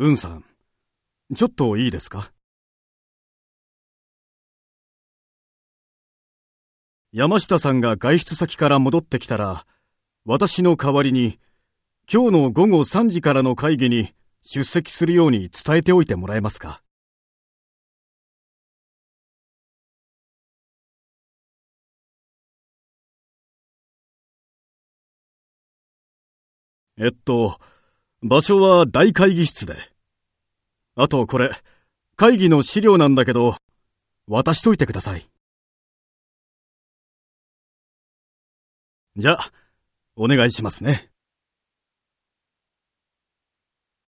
うんさん、ちょっといいですか？山下さんが外出先から戻ってきたら、私の代わりに、今日の午後3時からの会議に出席するように伝えておいてもらえますか？えっと、場所は大会議室で。あとこれ、会議の資料なんだけど、渡しといてください。じゃあ、お願いしますね。